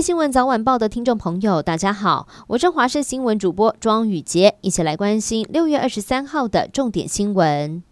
新闻早晚报的听众朋友，大家好，我是华视新闻主播庄宇杰，一起来关心六月二十三号的重点新闻。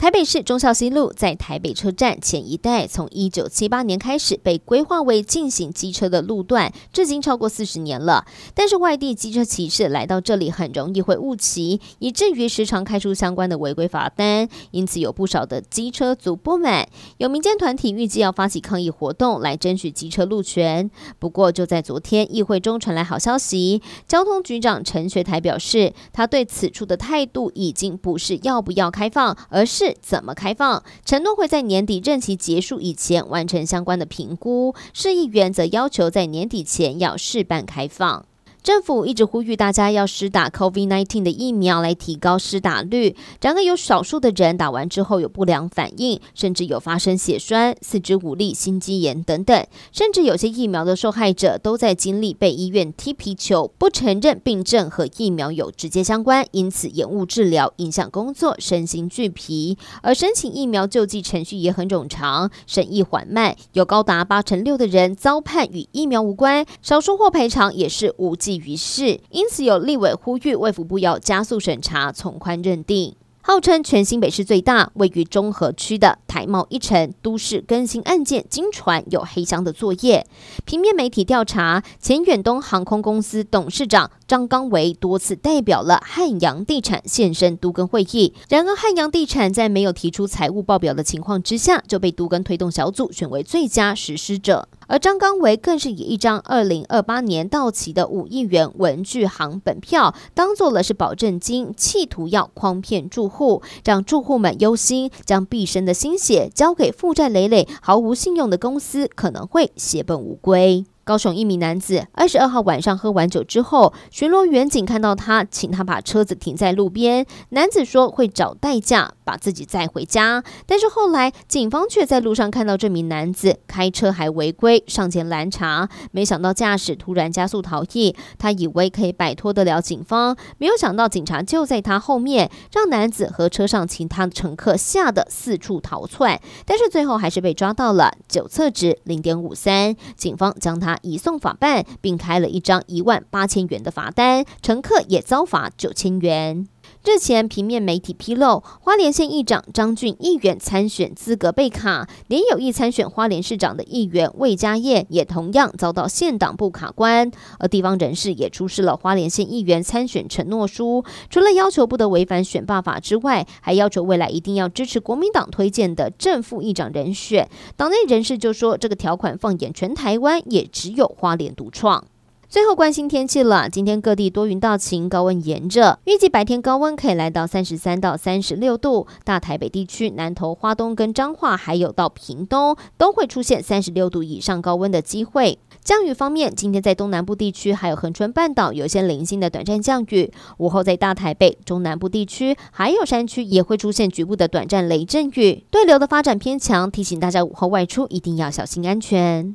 台北市忠孝西路在台北车站前一带，从一九七八年开始被规划为禁行机车的路段，至今超过四十年了。但是外地机车骑士来到这里很容易会误骑，以至于时常开出相关的违规罚单。因此有不少的机车族不满，有民间团体预计要发起抗议活动来争取机车路权。不过就在昨天，议会中传来好消息，交通局长陈学台表示，他对此处的态度已经不是要不要开放，而是。怎么开放？承诺会在年底任期结束以前完成相关的评估。市议员则要求在年底前要试办开放。政府一直呼吁大家要施打 COVID-19 的疫苗来提高施打率，然而有少数的人打完之后有不良反应，甚至有发生血栓、四肢无力、心肌炎等等，甚至有些疫苗的受害者都在经历被医院踢皮球，不承认病症和疫苗有直接相关，因此延误治疗，影响工作，身心俱疲。而申请疫苗救济程序也很冗长，审议缓慢，有高达八成六的人遭判与疫苗无关，少数获赔偿也是无于事，因此有立委呼吁卫福部要加速审查，从宽认定。号称全新北市最大、位于中和区的台贸一城都市更新案件，经传有黑箱的作业。平面媒体调查，前远东航空公司董事长张刚维多次代表了汉阳地产现身都更会议，然而汉阳地产在没有提出财务报表的情况之下，就被都更推动小组选为最佳实施者。而张刚维更是以一张二零二八年到期的五亿元文具行本票当做了是保证金，企图要诓骗住户，让住户们忧心，将毕生的心血交给负债累累、毫无信用的公司，可能会血本无归。高雄一名男子二十二号晚上喝完酒之后，巡逻员警看到他，请他把车子停在路边。男子说会找代驾把自己载回家，但是后来警方却在路上看到这名男子开车还违规，上前拦查，没想到驾驶突然加速逃逸，他以为可以摆脱得了警方，没有想到警察就在他后面，让男子和车上其他乘客吓得四处逃窜，但是最后还是被抓到了，酒测值零点五三，警方将他。移送法办，并开了一张一万八千元的罚单，乘客也遭罚九千元。日前，平面媒体披露，花莲县议长张俊议员参选资格被卡，连有意参选花莲市长的议员魏家业也同样遭到县党部卡关。而地方人士也出示了花莲县议员参选承诺书，除了要求不得违反选罢法之外，还要求未来一定要支持国民党推荐的正副议长人选。党内人士就说，这个条款放眼全台湾，也只有花莲独创。最后关心天气了，今天各地多云到晴，高温炎热，预计白天高温可以来到三十三到三十六度。大台北地区、南投、花东跟彰化，还有到屏东，都会出现三十六度以上高温的机会。降雨方面，今天在东南部地区还有恒春半岛有些零星的短暂降雨，午后在大台北、中南部地区还有山区也会出现局部的短暂雷阵雨。对流的发展偏强，提醒大家午后外出一定要小心安全。